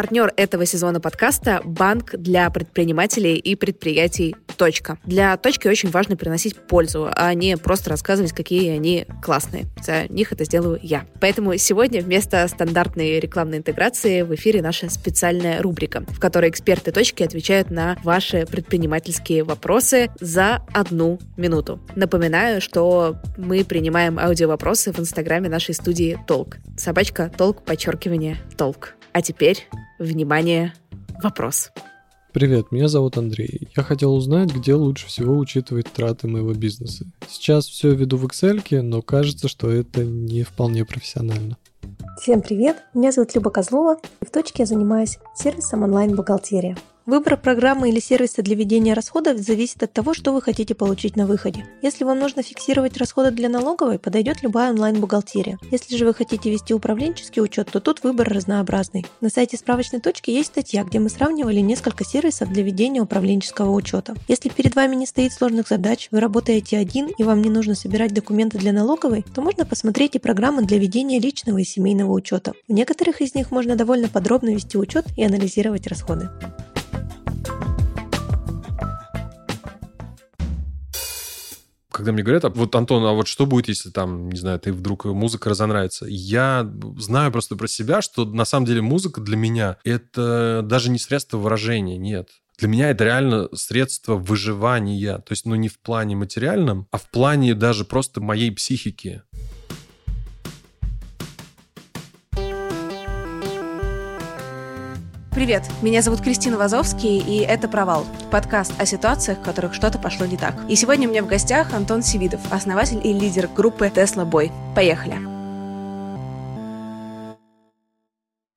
Партнер этого сезона подкаста – банк для предпринимателей и предприятий «Точка». Для «Точки» очень важно приносить пользу, а не просто рассказывать, какие они классные. За них это сделаю я. Поэтому сегодня вместо стандартной рекламной интеграции в эфире наша специальная рубрика, в которой эксперты «Точки» отвечают на ваши предпринимательские вопросы за одну минуту. Напоминаю, что мы принимаем аудиовопросы в инстаграме нашей студии «Толк». Собачка «Толк», подчеркивание «Толк». А теперь, внимание, вопрос. Привет, меня зовут Андрей. Я хотел узнать, где лучше всего учитывать траты моего бизнеса. Сейчас все веду в Excel, но кажется, что это не вполне профессионально. Всем привет, меня зовут Люба Козлова, и в точке я занимаюсь сервисом онлайн-бухгалтерия. Выбор программы или сервиса для ведения расходов зависит от того, что вы хотите получить на выходе. Если вам нужно фиксировать расходы для налоговой, подойдет любая онлайн-бухгалтерия. Если же вы хотите вести управленческий учет, то тут выбор разнообразный. На сайте справочной точки есть статья, где мы сравнивали несколько сервисов для ведения управленческого учета. Если перед вами не стоит сложных задач, вы работаете один и вам не нужно собирать документы для налоговой, то можно посмотреть и программы для ведения личного и семейного учета. В некоторых из них можно довольно подробно вести учет и анализировать расходы. Когда мне говорят, а вот, Антон, а вот что будет, если там, не знаю, ты вдруг музыка разонравится? Я знаю просто про себя, что на самом деле музыка для меня это даже не средство выражения, нет. Для меня это реально средство выживания. То есть, ну, не в плане материальном, а в плане даже просто моей психики. Привет, меня зовут Кристина Вазовский, и это «Провал» — подкаст о ситуациях, в которых что-то пошло не так. И сегодня у меня в гостях Антон Севидов, основатель и лидер группы Tesla Boy. Поехали!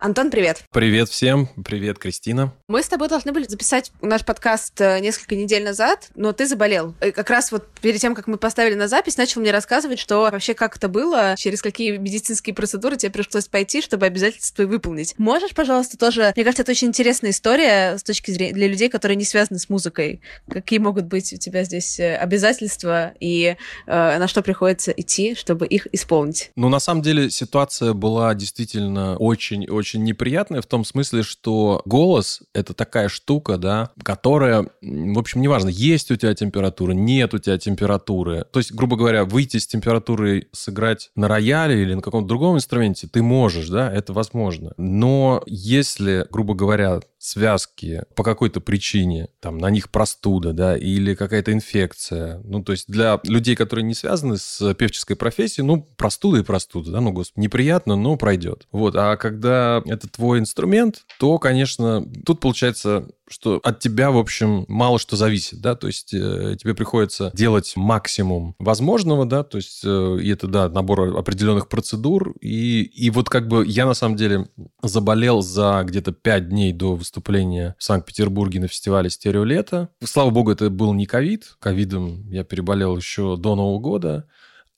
Антон, привет. Привет всем. Привет, Кристина. Мы с тобой должны были записать наш подкаст э, несколько недель назад, но ты заболел. И как раз вот перед тем, как мы поставили на запись, начал мне рассказывать, что вообще как это было, через какие медицинские процедуры тебе пришлось пойти, чтобы обязательства выполнить. Можешь, пожалуйста, тоже... Мне кажется, это очень интересная история с точки зрения для людей, которые не связаны с музыкой. Какие могут быть у тебя здесь э, обязательства и э, на что приходится идти, чтобы их исполнить? Ну, на самом деле, ситуация была действительно очень-очень очень неприятное в том смысле, что голос — это такая штука, да, которая, в общем, неважно, есть у тебя температура, нет у тебя температуры. То есть, грубо говоря, выйти с температурой сыграть на рояле или на каком-то другом инструменте ты можешь, да, это возможно. Но если, грубо говоря, связки по какой-то причине, там, на них простуда, да, или какая-то инфекция. Ну, то есть для людей, которые не связаны с певческой профессией, ну, простуда и простуда, да, ну, господи, неприятно, но пройдет. Вот, а когда это твой инструмент, то, конечно, тут получается что от тебя, в общем, мало что зависит, да, то есть э, тебе приходится делать максимум возможного, да, то есть э, и это, да, набор определенных процедур, и, и вот как бы я на самом деле заболел за где-то 5 дней до выступления в Санкт-Петербурге на фестивале «Стереолето». Слава богу, это был не ковид, ковидом я переболел еще до Нового года,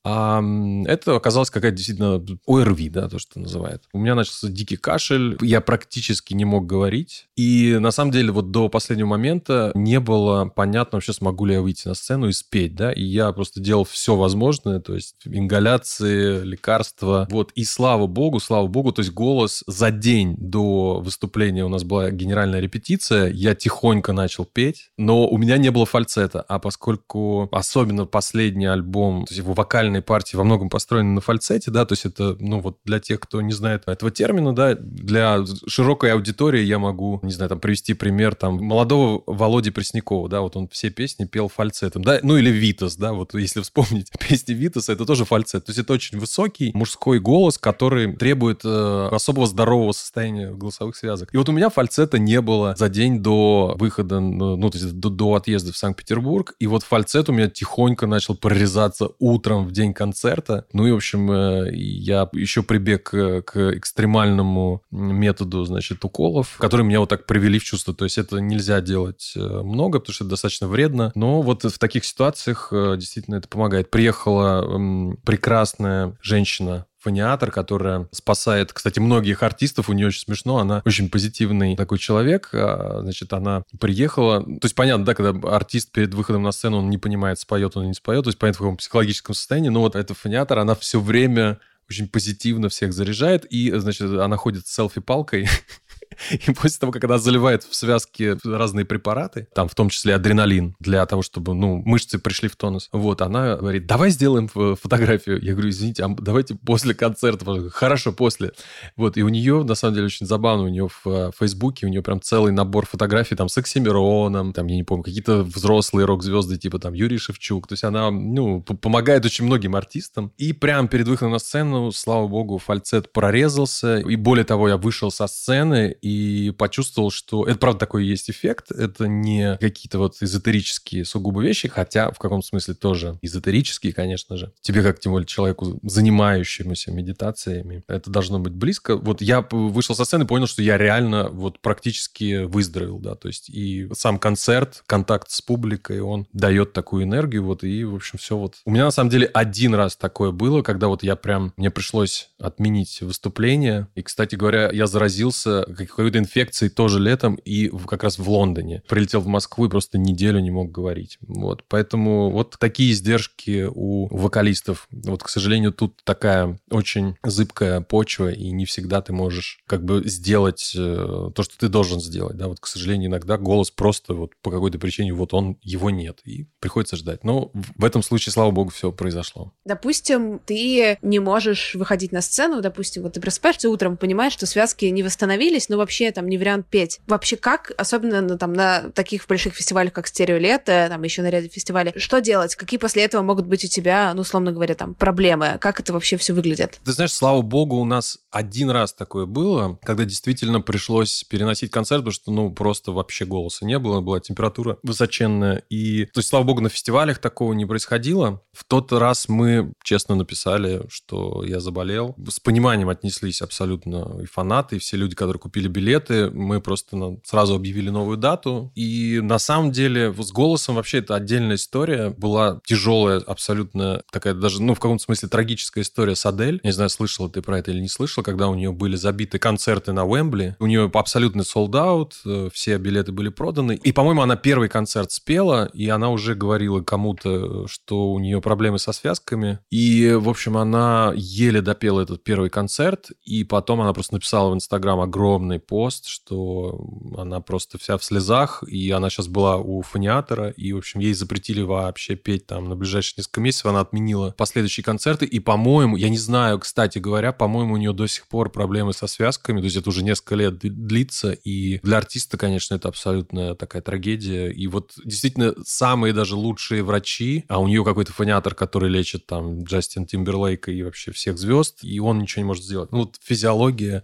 а это оказалось какая-то действительно ОРВИ, да, то, что называют. У меня начался дикий кашель, я практически не мог говорить. И на самом деле вот до последнего момента не было понятно вообще, смогу ли я выйти на сцену и спеть, да. И я просто делал все возможное, то есть ингаляции, лекарства. Вот, и слава богу, слава богу, то есть голос за день до выступления у нас была генеральная репетиция, я тихонько начал петь, но у меня не было фальцета. А поскольку особенно последний альбом, то есть его вокальный вокальные партии во многом построены на фальцете, да, то есть это, ну, вот для тех, кто не знает этого термина, да, для широкой аудитории я могу, не знаю, там, привести пример, там, молодого Володи Преснякова, да, вот он все песни пел фальцетом, да, ну, или Витас, да, вот если вспомнить песни Витаса, это тоже фальцет, то есть это очень высокий мужской голос, который требует э, особого здорового состояния голосовых связок. И вот у меня фальцета не было за день до выхода, ну то есть до, до отъезда в Санкт-Петербург, и вот фальцет у меня тихонько начал прорезаться утром в день день концерта. Ну и, в общем, э, я еще прибег к экстремальному методу, значит, уколов, которые меня вот так привели в чувство. То есть это нельзя делать э, много, потому что это достаточно вредно. Но вот в таких ситуациях э, действительно это помогает. Приехала прекрасная женщина фониатор, которая спасает, кстати, многих артистов. У нее очень смешно. Она очень позитивный такой человек. А, значит, она приехала. То есть, понятно, да, когда артист перед выходом на сцену, он не понимает, споет он или не споет. То есть, понятно, в каком психологическом состоянии. Но вот эта фониатор, она все время очень позитивно всех заряжает. И, значит, она ходит с селфи-палкой И после того, как она заливает в связки разные препараты, там в том числе адреналин, для того, чтобы, ну, мышцы пришли в тонус, вот, она говорит, давай сделаем фотографию. Я говорю, извините, а давайте после концерта. Хорошо, после. Вот, и у нее, на самом деле, очень забавно, у нее в э, Фейсбуке, у нее прям целый набор фотографий, там, с Оксимироном, там, я не помню, какие-то взрослые рок-звезды, типа, там, Юрий Шевчук. То есть она, ну, помогает очень многим артистам. И прям перед выходом на сцену, слава богу, фальцет прорезался. И более того, я вышел со сцены, и почувствовал, что это правда такой есть эффект, это не какие-то вот эзотерические сугубо вещи, хотя в каком смысле тоже эзотерические, конечно же. Тебе, как тем более человеку, занимающемуся медитациями, это должно быть близко. Вот я вышел со сцены и понял, что я реально вот практически выздоровел, да, то есть и сам концерт, контакт с публикой, он дает такую энергию, вот, и, в общем, все вот. У меня, на самом деле, один раз такое было, когда вот я прям, мне пришлось отменить выступление, и, кстати говоря, я заразился какой-то инфекцией тоже летом и как раз в Лондоне. Прилетел в Москву и просто неделю не мог говорить. Вот. Поэтому вот такие издержки у вокалистов. Вот, к сожалению, тут такая очень зыбкая почва, и не всегда ты можешь как бы сделать э, то, что ты должен сделать. Да? Вот, к сожалению, иногда голос просто вот по какой-то причине вот он, его нет, и приходится ждать. Но в этом случае, слава богу, все произошло. Допустим, ты не можешь выходить на сцену, допустим, вот ты просыпаешься утром, понимаешь, что связки не восстановились, но вообще там не вариант петь. Вообще как, особенно на, там, на таких больших фестивалях, как Стерео Лето, там еще на ряде фестивалей, что делать? Какие после этого могут быть у тебя, ну, условно говоря, там, проблемы? Как это вообще все выглядит? Ты знаешь, слава богу, у нас один раз такое было, когда действительно пришлось переносить концерт, потому что, ну, просто вообще голоса не было, была температура высоченная. И, то есть, слава богу, на фестивалях такого не происходило. В тот раз мы честно написали, что я заболел. С пониманием отнеслись абсолютно и фанаты, и все люди, которые купили билеты. Мы просто сразу объявили новую дату. И на самом деле с голосом вообще это отдельная история. Была тяжелая, абсолютно такая даже, ну, в каком-то смысле трагическая история с Адель. Не знаю, слышала ты про это или не слышала, когда у нее были забиты концерты на Уэмбли. У нее абсолютный sold out, э, все билеты были проданы. И, по-моему, она первый концерт спела, и она уже говорила кому-то, что у нее проблемы со связками. И, в общем, она еле допела этот первый концерт, и потом она просто написала в Инстаграм огромный пост, что она просто вся в слезах, и она сейчас была у фониатора, и, в общем, ей запретили вообще петь там на ближайшие несколько месяцев, она отменила последующие концерты, и, по-моему, я не знаю, кстати говоря, по-моему, у нее до сих пор проблемы со связками, то есть это уже несколько лет длится, и для артиста, конечно, это абсолютно такая трагедия, и вот действительно самые даже лучшие врачи, а у нее какой-то фониатор, который лечит там Джастин Тимберлейка и вообще всех звезд, и он ничего не может сделать. Ну, вот физиология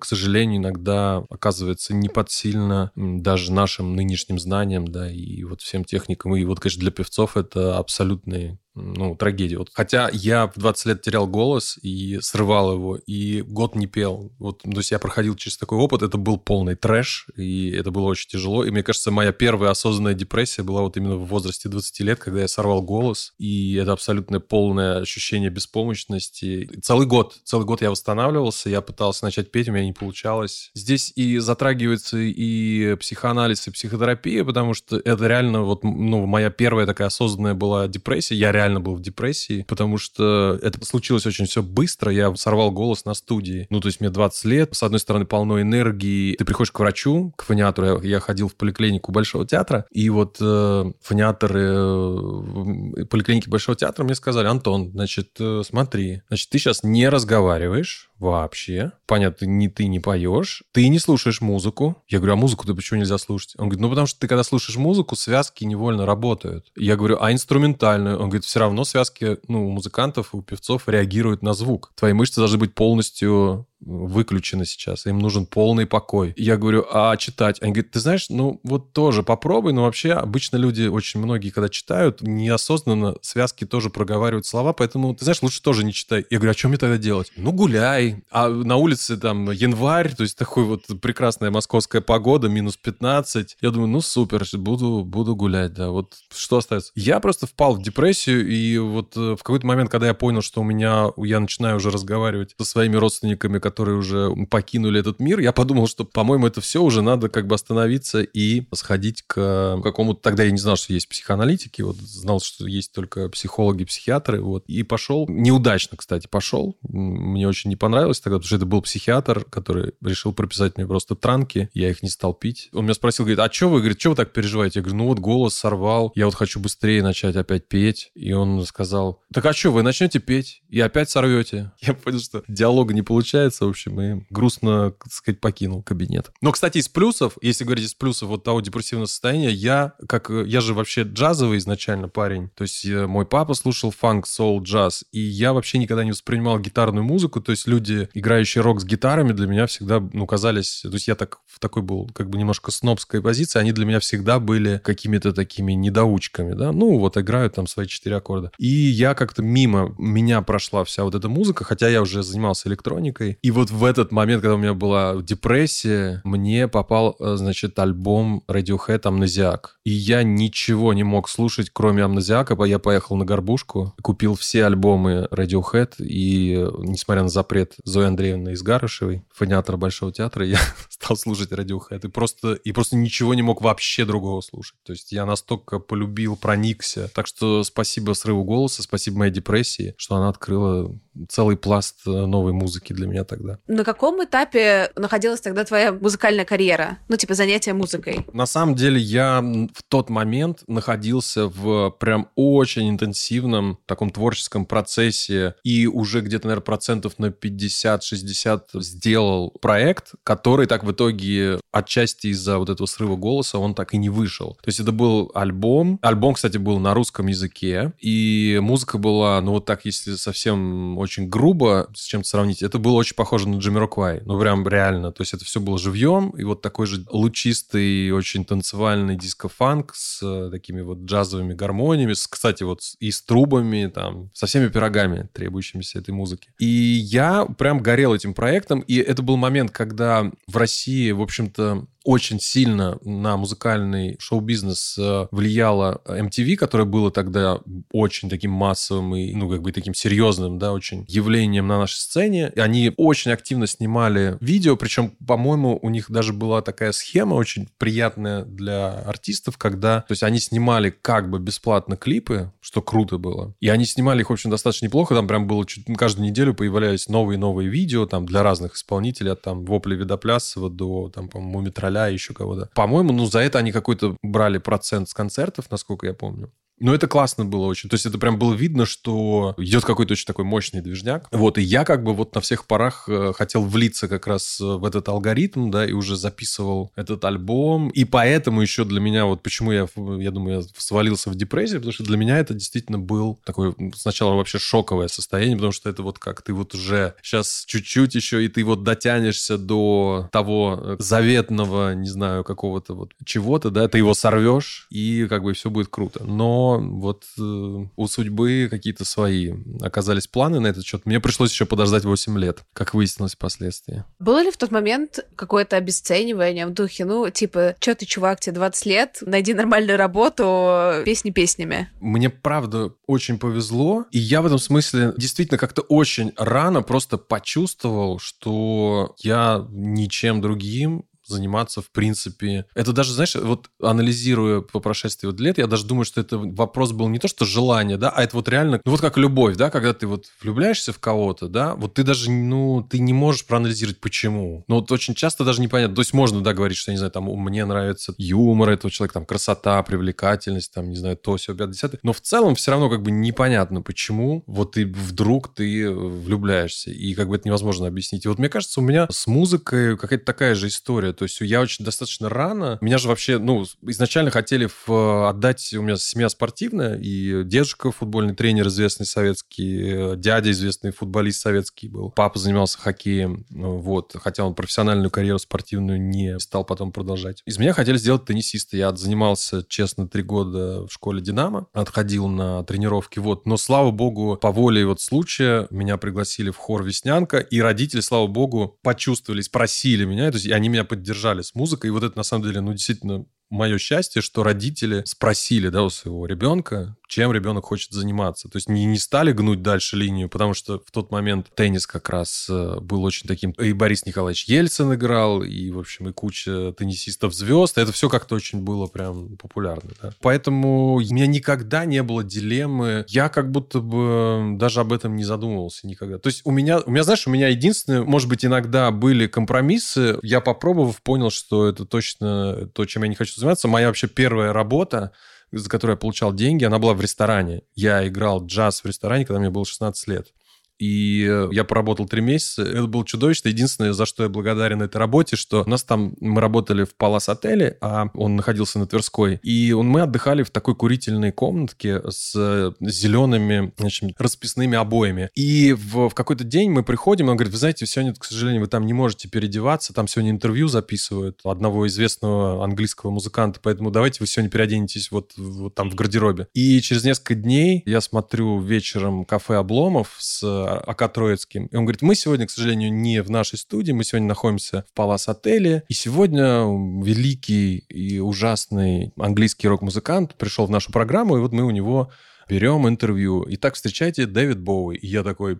к сожалению, иногда оказывается не подсильно даже нашим нынешним знаниям, да, и вот всем техникам. И вот, конечно, для певцов это абсолютный ну, трагедия. Вот, хотя я в 20 лет терял голос и срывал его, и год не пел. Вот, то есть я проходил через такой опыт, это был полный трэш, и это было очень тяжело. И мне кажется, моя первая осознанная депрессия была вот именно в возрасте 20 лет, когда я сорвал голос, и это абсолютное полное ощущение беспомощности. И целый год, целый год я восстанавливался, я пытался начать петь, у меня не получалось. Здесь и затрагивается и психоанализ, и психотерапия, потому что это реально вот, ну, моя первая такая осознанная была депрессия. Я реально реально был в депрессии, потому что это случилось очень все быстро. Я сорвал голос на студии. Ну, то есть мне 20 лет, с одной стороны, полно энергии. Ты приходишь к врачу, к фониатору. Я, я ходил в поликлинику Большого театра, и вот э, фониаторы э, поликлиники Большого театра мне сказали, Антон, значит, э, смотри, значит, ты сейчас не разговариваешь, вообще. Понятно, ни ты не поешь, ты не слушаешь музыку. Я говорю, а музыку-то почему нельзя слушать? Он говорит, ну потому что ты когда слушаешь музыку, связки невольно работают. Я говорю, а инструментальную? Он говорит, все равно связки, ну, у музыкантов, у певцов реагируют на звук. Твои мышцы должны быть полностью выключены сейчас, им нужен полный покой. Я говорю, а читать? Они говорят, ты знаешь, ну вот тоже попробуй, но вообще обычно люди, очень многие, когда читают, неосознанно связки тоже проговаривают слова, поэтому, ты знаешь, лучше тоже не читай. Я говорю, а что мне тогда делать? Ну, гуляй. А на улице там январь, то есть такой вот прекрасная московская погода, минус 15. Я думаю, ну супер, буду, буду гулять, да. Вот что остается? Я просто впал в депрессию, и вот э, в какой-то момент, когда я понял, что у меня, я начинаю уже разговаривать со своими родственниками, которые уже покинули этот мир, я подумал, что, по-моему, это все уже надо как бы остановиться и сходить к какому-то... Тогда я не знал, что есть психоаналитики, вот знал, что есть только психологи, психиатры, вот. И пошел, неудачно, кстати, пошел. Мне очень не понравилось тогда, потому что это был психиатр, который решил прописать мне просто транки, я их не стал пить. Он меня спросил, говорит, а что вы, говорит, что вы так переживаете? Я говорю, ну вот голос сорвал, я вот хочу быстрее начать опять петь. И он сказал, так а что, вы начнете петь и опять сорвете? Я понял, что диалога не получается, в общем, и грустно, так сказать, покинул кабинет. Но, кстати, из плюсов, если говорить из плюсов вот того депрессивного состояния, я, как, я же вообще джазовый изначально парень, то есть э, мой папа слушал фанк, соул, джаз, и я вообще никогда не воспринимал гитарную музыку, то есть люди, играющие рок с гитарами, для меня всегда, ну, казались, то есть я так в такой был, как бы немножко снобской позиции, они для меня всегда были какими-то такими недоучками, да, ну, вот играют там свои четыре аккорда. И я как-то мимо меня прошла вся вот эта музыка, хотя я уже занимался электроникой, и вот в этот момент, когда у меня была депрессия, мне попал, э, значит, альбом Radiohead «Амнезиак», и я ничего не мог слушать, кроме «Амнезиака», я поехал на горбушку, купил все альбомы Radiohead, и, э, несмотря на запрет Зои Андреевны из Гарышевой, фониатора Большого театра, я стал слушать Radiohead и просто, и просто ничего не мог вообще другого слушать. То есть я настолько полюбил, проникся. Так что спасибо срыву голоса, спасибо моей депрессии, что она открыла целый пласт э, новой музыки для меня тогда. На каком этапе находилась тогда твоя музыкальная карьера? Ну, типа занятия музыкой? На самом деле я в тот момент находился в прям очень интенсивном таком творческом процессе и уже где-то, наверное, процентов на 50-60 сделал проект, который так в итоге отчасти из-за вот этого срыва голоса он так и не вышел. То есть это был альбом. Альбом, кстати, был на русском языке, и музыка была, ну вот так, если совсем очень грубо с чем-то сравнить, это было очень похоже на Джамироквай. Ну, прям реально. То есть это все было живьем, и вот такой же лучистый, очень танцевальный диско-фанк с э, такими вот джазовыми гармониями, с, кстати, вот и с трубами, там, со всеми пирогами, требующимися этой музыки. И я прям горел этим проектом, и это был момент, когда в России, в общем-то, очень сильно на музыкальный шоу-бизнес э, влияла MTV, которое было тогда очень таким массовым и, ну, как бы таким серьезным, да, очень явлением на нашей сцене. И они очень активно снимали видео, причем, по-моему, у них даже была такая схема очень приятная для артистов, когда, то есть они снимали как бы бесплатно клипы, что круто было. И они снимали их, в общем, достаточно неплохо, там прям было чуть, каждую неделю появлялись новые-новые видео, там, для разных исполнителей, от там Вопли Видоплясова до, там, по-моему, Мумитроля и еще кого-то. По-моему, ну, за это они какой-то брали процент с концертов, насколько я помню. Ну, это классно было очень. То есть это прям было видно, что идет какой-то очень такой мощный движняк. Вот, и я как бы вот на всех парах э, хотел влиться как раз в этот алгоритм, да, и уже записывал этот альбом. И поэтому еще для меня, вот почему я, я думаю, я свалился в депрессию, потому что для меня это действительно был такой сначала вообще шоковое состояние, потому что это вот как ты вот уже сейчас чуть-чуть еще, и ты вот дотянешься до того э, заветного, не знаю, какого-то вот чего-то, да, ты его сорвешь, и как бы все будет круто. Но вот э, у судьбы какие-то свои оказались планы на этот счет. Мне пришлось еще подождать 8 лет, как выяснилось впоследствии. Было ли в тот момент какое-то обесценивание в духе, ну, типа, что ты, чувак, тебе 20 лет, найди нормальную работу, песни песнями? Мне, правда, очень повезло, и я в этом смысле действительно как-то очень рано просто почувствовал, что я ничем другим заниматься, в принципе. Это даже, знаешь, вот анализируя по прошествии вот лет, я даже думаю, что это вопрос был не то, что желание, да, а это вот реально, ну вот как любовь, да, когда ты вот влюбляешься в кого-то, да, вот ты даже, ну, ты не можешь проанализировать, почему. Но вот очень часто даже непонятно. То есть можно, да, говорить, что, я не знаю, там, мне нравится юмор этого человека, там, красота, привлекательность, там, не знаю, то, все, 50 Но в целом все равно как бы непонятно, почему вот ты вдруг ты влюбляешься. И как бы это невозможно объяснить. И вот мне кажется, у меня с музыкой какая-то такая же история. То есть я очень достаточно рано... Меня же вообще, ну, изначально хотели в, отдать... У меня семья спортивная, и дедушка футбольный тренер известный советский, дядя известный футболист советский был. Папа занимался хоккеем, вот. Хотя он профессиональную карьеру спортивную не стал потом продолжать. Из меня хотели сделать теннисиста. Я занимался, честно, три года в школе «Динамо», отходил на тренировки, вот. Но, слава богу, по воле вот случая меня пригласили в хор «Веснянка», и родители, слава богу, почувствовали, спросили меня, то есть они меня поддержали с музыкой, и вот это, на самом деле, ну, действительно мое счастье, что родители спросили, да, у своего ребенка, чем ребенок хочет заниматься. То есть не, не стали гнуть дальше линию, потому что в тот момент теннис как раз э, был очень таким... И Борис Николаевич Ельцин играл, и, в общем, и куча теннисистов звезд. Это все как-то очень было прям популярно. Да? Поэтому у меня никогда не было дилеммы. Я как будто бы даже об этом не задумывался никогда. То есть у меня, у меня знаешь, у меня единственное, может быть, иногда были компромиссы. Я попробовав, понял, что это точно то, чем я не хочу заниматься. Моя вообще первая работа за которую я получал деньги, она была в ресторане. Я играл джаз в ресторане, когда мне было 16 лет. И э, я поработал три месяца. Это было чудовищно. Единственное, за что я благодарен этой работе, что у нас там, мы работали в Палас отеле, а он находился на Тверской. И мы отдыхали в такой курительной комнатке с зелеными, значит, расписными обоями. И в, в какой-то день мы приходим, он говорит, вы знаете, сегодня, к сожалению, вы там не можете переодеваться, там сегодня интервью записывают одного известного английского музыканта, поэтому давайте вы сегодня переоденетесь вот, вот там в гардеробе. И через несколько дней я смотрю вечером кафе Обломов с АК Троицким. И он говорит, мы сегодня, к сожалению, не в нашей студии, мы сегодня находимся в Палас отеле, и сегодня великий и ужасный английский рок-музыкант пришел в нашу программу, и вот мы у него берем интервью. Итак, встречайте Дэвид Боуи. И я такой,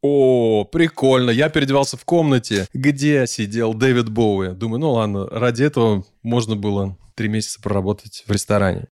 о, прикольно. Я переодевался в комнате, где сидел Дэвид Боуи. Думаю, ну ладно, ради этого можно было три месяца проработать в ресторане.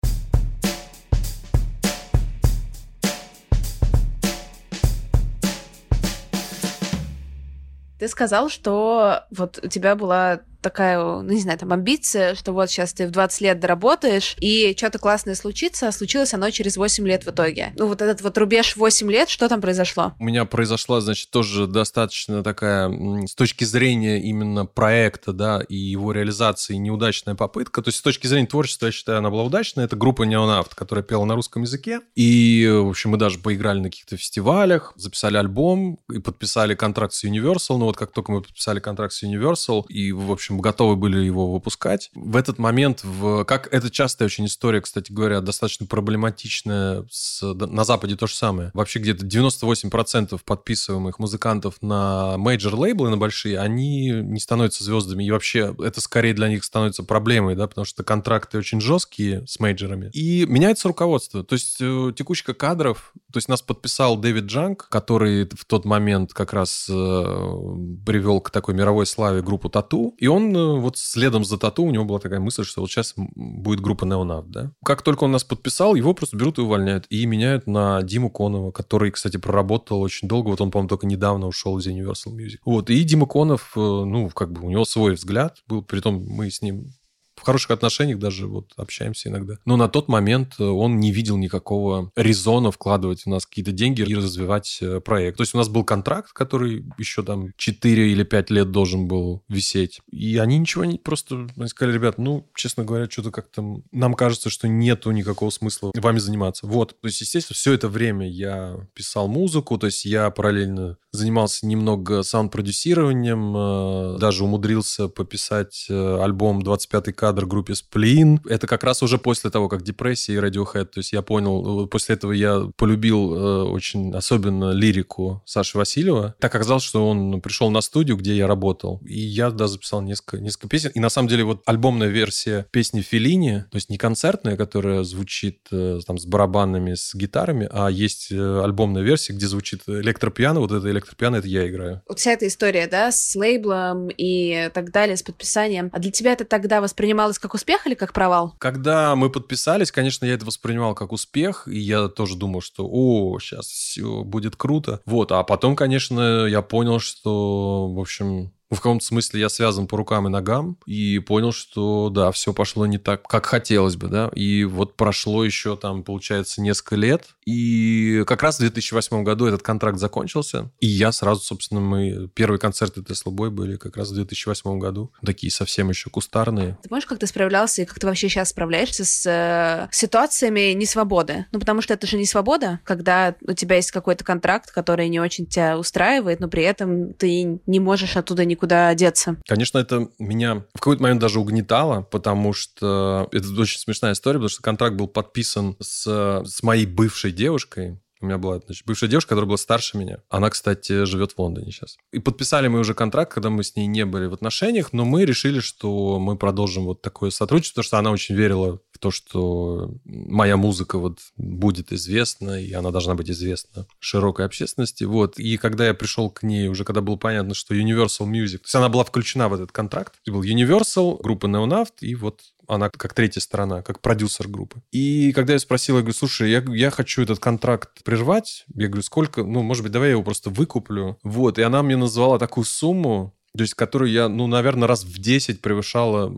Ты сказал, что вот у тебя была такая, ну, не знаю, там, амбиция, что вот сейчас ты в 20 лет доработаешь, и что-то классное случится, а случилось оно через 8 лет в итоге. Ну, вот этот вот рубеж 8 лет, что там произошло? У меня произошла, значит, тоже достаточно такая, с точки зрения именно проекта, да, и его реализации неудачная попытка. То есть с точки зрения творчества, я считаю, она была удачная. Это группа Неонавт, которая пела на русском языке. И, в общем, мы даже поиграли на каких-то фестивалях, записали альбом и подписали контракт с Universal. Ну, вот как только мы подписали контракт с Universal, и, в общем, общем, готовы были его выпускать. В этот момент, в, как это частая очень история, кстати говоря, достаточно проблематичная, с, на Западе то же самое. Вообще где-то 98% подписываемых музыкантов на major-лейблы, на большие, они не становятся звездами. И вообще это скорее для них становится проблемой, да, потому что контракты очень жесткие с major ами. И меняется руководство. То есть э, текучка кадров, то есть нас подписал Дэвид Джанк, который в тот момент как раз э, привел к такой мировой славе группу Тату. И он он э, вот следом за Тату, у него была такая мысль, что вот сейчас будет группа Неонавт, да. Как только он нас подписал, его просто берут и увольняют. И меняют на Диму Конова, который, кстати, проработал очень долго. Вот он, по-моему, только недавно ушел из Universal Music. Вот. И Дима Конов, э, ну, как бы у него свой взгляд был. Притом мы с ним в хороших отношениях даже вот общаемся иногда. Но на тот момент э, он не видел никакого резона вкладывать в нас какие-то деньги и развивать э, проект. То есть у нас был контракт, который еще там 4 или 5 лет должен был висеть. И они ничего не... Просто они сказали, ребят, ну, честно говоря, что-то как-то... Нам кажется, что нету никакого смысла вами заниматься. Вот. То есть, естественно, все это время я писал музыку, то есть я параллельно занимался немного саунд-продюсированием, э, даже умудрился пописать альбом «25-й кадр» группе Сплин. Это как раз уже после того, как депрессия и Radiohead. То есть я понял, после этого я полюбил э, очень особенно лирику Саши Васильева. Так оказалось, что он пришел на студию, где я работал. И я, да, записал несколько, несколько песен. И на самом деле вот альбомная версия песни Филини, то есть не концертная, которая звучит э, там с барабанами, с гитарами, а есть э, альбомная версия, где звучит электропиано. Вот это электропиано, это я играю. Вот вся эта история, да, с лейблом и так далее, с подписанием. А для тебя это тогда воспринималось воспринималось как успех или как провал? Когда мы подписались, конечно, я это воспринимал как успех, и я тоже думал, что, о, сейчас все будет круто. Вот, а потом, конечно, я понял, что, в общем, в каком-то смысле я связан по рукам и ногам, и понял, что, да, все пошло не так, как хотелось бы, да, и вот прошло еще там, получается, несколько лет, и как раз в 2008 году этот контракт закончился, и я сразу, собственно, мы, первые концерты Tesla Boy были как раз в 2008 году, такие совсем еще кустарные. Ты помнишь, как ты справлялся и как ты вообще сейчас справляешься с э, ситуациями несвободы? Ну, потому что это же не свобода, когда у тебя есть какой-то контракт, который не очень тебя устраивает, но при этом ты не можешь оттуда никуда деться. Конечно, это меня в какой-то момент даже угнетало, потому что это очень смешная история, потому что контракт был подписан с, с моей бывшей девушкой, у меня была значит, бывшая девушка, которая была старше меня. Она, кстати, живет в Лондоне сейчас. И подписали мы уже контракт, когда мы с ней не были в отношениях, но мы решили, что мы продолжим вот такое сотрудничество, потому что она очень верила то, что моя музыка вот будет известна, и она должна быть известна широкой общественности. Вот. И когда я пришел к ней, уже когда было понятно, что Universal Music, то есть она была включена в этот контракт, был Universal, группа Neonaft, и вот она как третья сторона, как продюсер группы. И когда я спросил, я говорю, слушай, я, я хочу этот контракт прервать, я говорю, сколько, ну, может быть, давай я его просто выкуплю. Вот, и она мне назвала такую сумму, то есть которую я, ну, наверное, раз в 10 превышала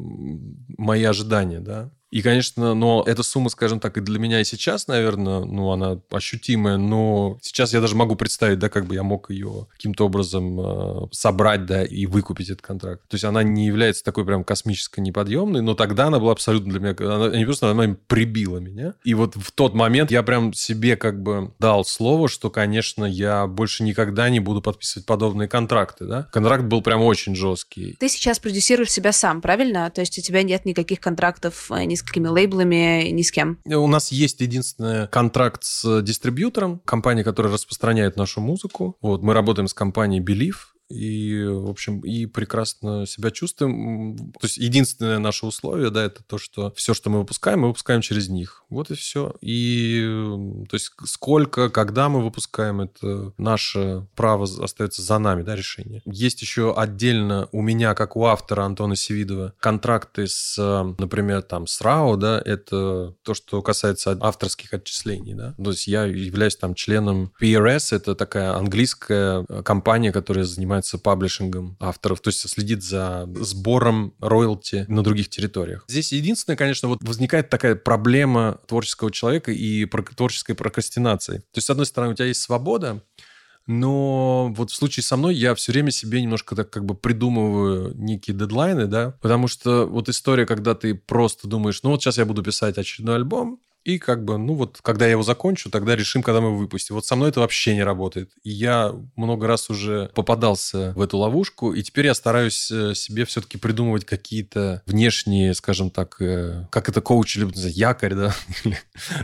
мои ожидания, да. И, конечно, но эта сумма, скажем так, и для меня и сейчас, наверное, ну, она ощутимая, но сейчас я даже могу представить, да, как бы я мог ее каким-то образом э, собрать, да, и выкупить этот контракт. То есть она не является такой прям космической неподъемной, но тогда она была абсолютно для меня, она, не просто она прибила меня. И вот в тот момент я прям себе как бы дал слово, что, конечно, я больше никогда не буду подписывать подобные контракты, да. Контракт был прям очень жесткий. Ты сейчас продюсируешь себя сам, правильно? То есть у тебя нет никаких контрактов э, ни с какими лейблами, ни с кем. У нас есть единственный контракт с дистрибьютором, компания, которая распространяет нашу музыку. Вот, мы работаем с компанией Believe, и, в общем, и прекрасно себя чувствуем. То есть единственное наше условие, да, это то, что все, что мы выпускаем, мы выпускаем через них. Вот и все. И, то есть сколько, когда мы выпускаем, это наше право остается за нами, да, решение. Есть еще отдельно у меня, как у автора Антона Севидова, контракты с, например, там, с РАО, да, это то, что касается авторских отчислений, да. То есть я являюсь там членом PRS, это такая английская компания, которая занимается занимается паблишингом авторов, то есть следит за сбором роялти на других территориях. Здесь единственное, конечно, вот возникает такая проблема творческого человека и творческой прокрастинации. То есть, с одной стороны, у тебя есть свобода, но вот в случае со мной я все время себе немножко так как бы придумываю некие дедлайны, да, потому что вот история, когда ты просто думаешь, ну вот сейчас я буду писать очередной альбом, и как бы, ну вот, когда я его закончу, тогда решим, когда мы его выпустим. Вот со мной это вообще не работает. И я много раз уже попадался в эту ловушку, и теперь я стараюсь э, себе все-таки придумывать какие-то внешние, скажем так, э, как это любят называть, якорь, да?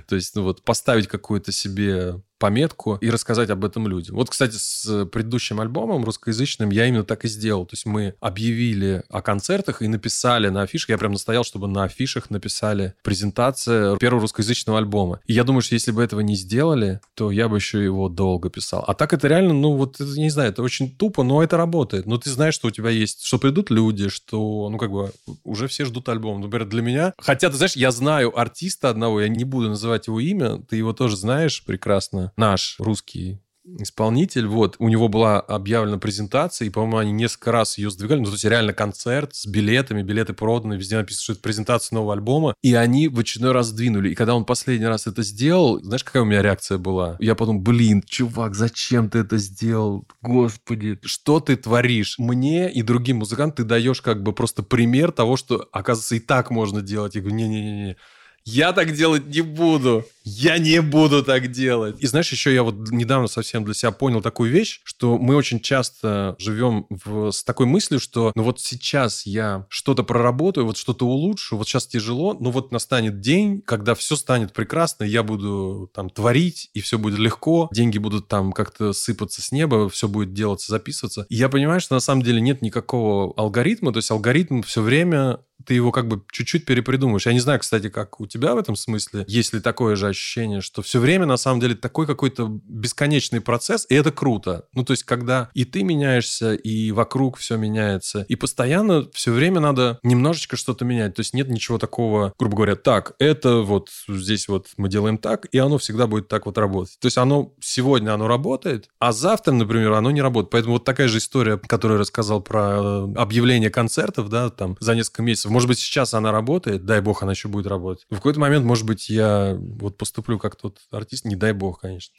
То есть, ну вот, поставить какую-то себе пометку и рассказать об этом людям. Вот, кстати, с предыдущим альбомом русскоязычным я именно так и сделал. То есть мы объявили о концертах и написали на афишах, я прям настоял, чтобы на афишах написали презентация первого русскоязычного альбома. И я думаю, что если бы этого не сделали, то я бы еще его долго писал. А так это реально, ну вот, это, не знаю, это очень тупо, но это работает. Но ты знаешь, что у тебя есть, что придут люди, что, ну как бы, уже все ждут альбом. Например, для меня... Хотя, ты знаешь, я знаю артиста одного, я не буду называть его имя, ты его тоже знаешь прекрасно, наш русский исполнитель, вот, у него была объявлена презентация, и, по-моему, они несколько раз ее сдвигали, ну, то есть реально концерт с билетами, билеты проданы, везде написано, что это презентация нового альбома, и они в очередной раз сдвинули. И когда он последний раз это сделал, знаешь, какая у меня реакция была? Я подумал, блин, чувак, зачем ты это сделал? Господи, что ты творишь? Мне и другим музыкантам ты даешь как бы просто пример того, что, оказывается, и так можно делать. Я говорю, не-не-не, я так делать не буду. Я не буду так делать. И знаешь, еще я вот недавно совсем для себя понял такую вещь, что мы очень часто живем в, с такой мыслью, что ну вот сейчас я что-то проработаю, вот что-то улучшу, вот сейчас тяжело, но вот настанет день, когда все станет прекрасно, я буду там творить, и все будет легко, деньги будут там как-то сыпаться с неба, все будет делаться, записываться. И я понимаю, что на самом деле нет никакого алгоритма, то есть алгоритм все время ты его как бы чуть-чуть перепридумаешь. Я не знаю, кстати, как у тебя в этом смысле, есть ли такое же ощущение, что все время, на самом деле, такой какой-то бесконечный процесс, и это круто. Ну, то есть, когда и ты меняешься, и вокруг все меняется, и постоянно все время надо немножечко что-то менять. То есть, нет ничего такого, грубо говоря, так, это вот здесь вот мы делаем так, и оно всегда будет так вот работать. То есть, оно сегодня оно работает, а завтра, например, оно не работает. Поэтому вот такая же история, которую я рассказал про э, объявление концертов, да, там, за несколько месяцев. Может быть, сейчас она работает, дай бог, она еще будет работать. В какой-то момент, может быть, я вот поступлю как тот артист, не дай бог, конечно.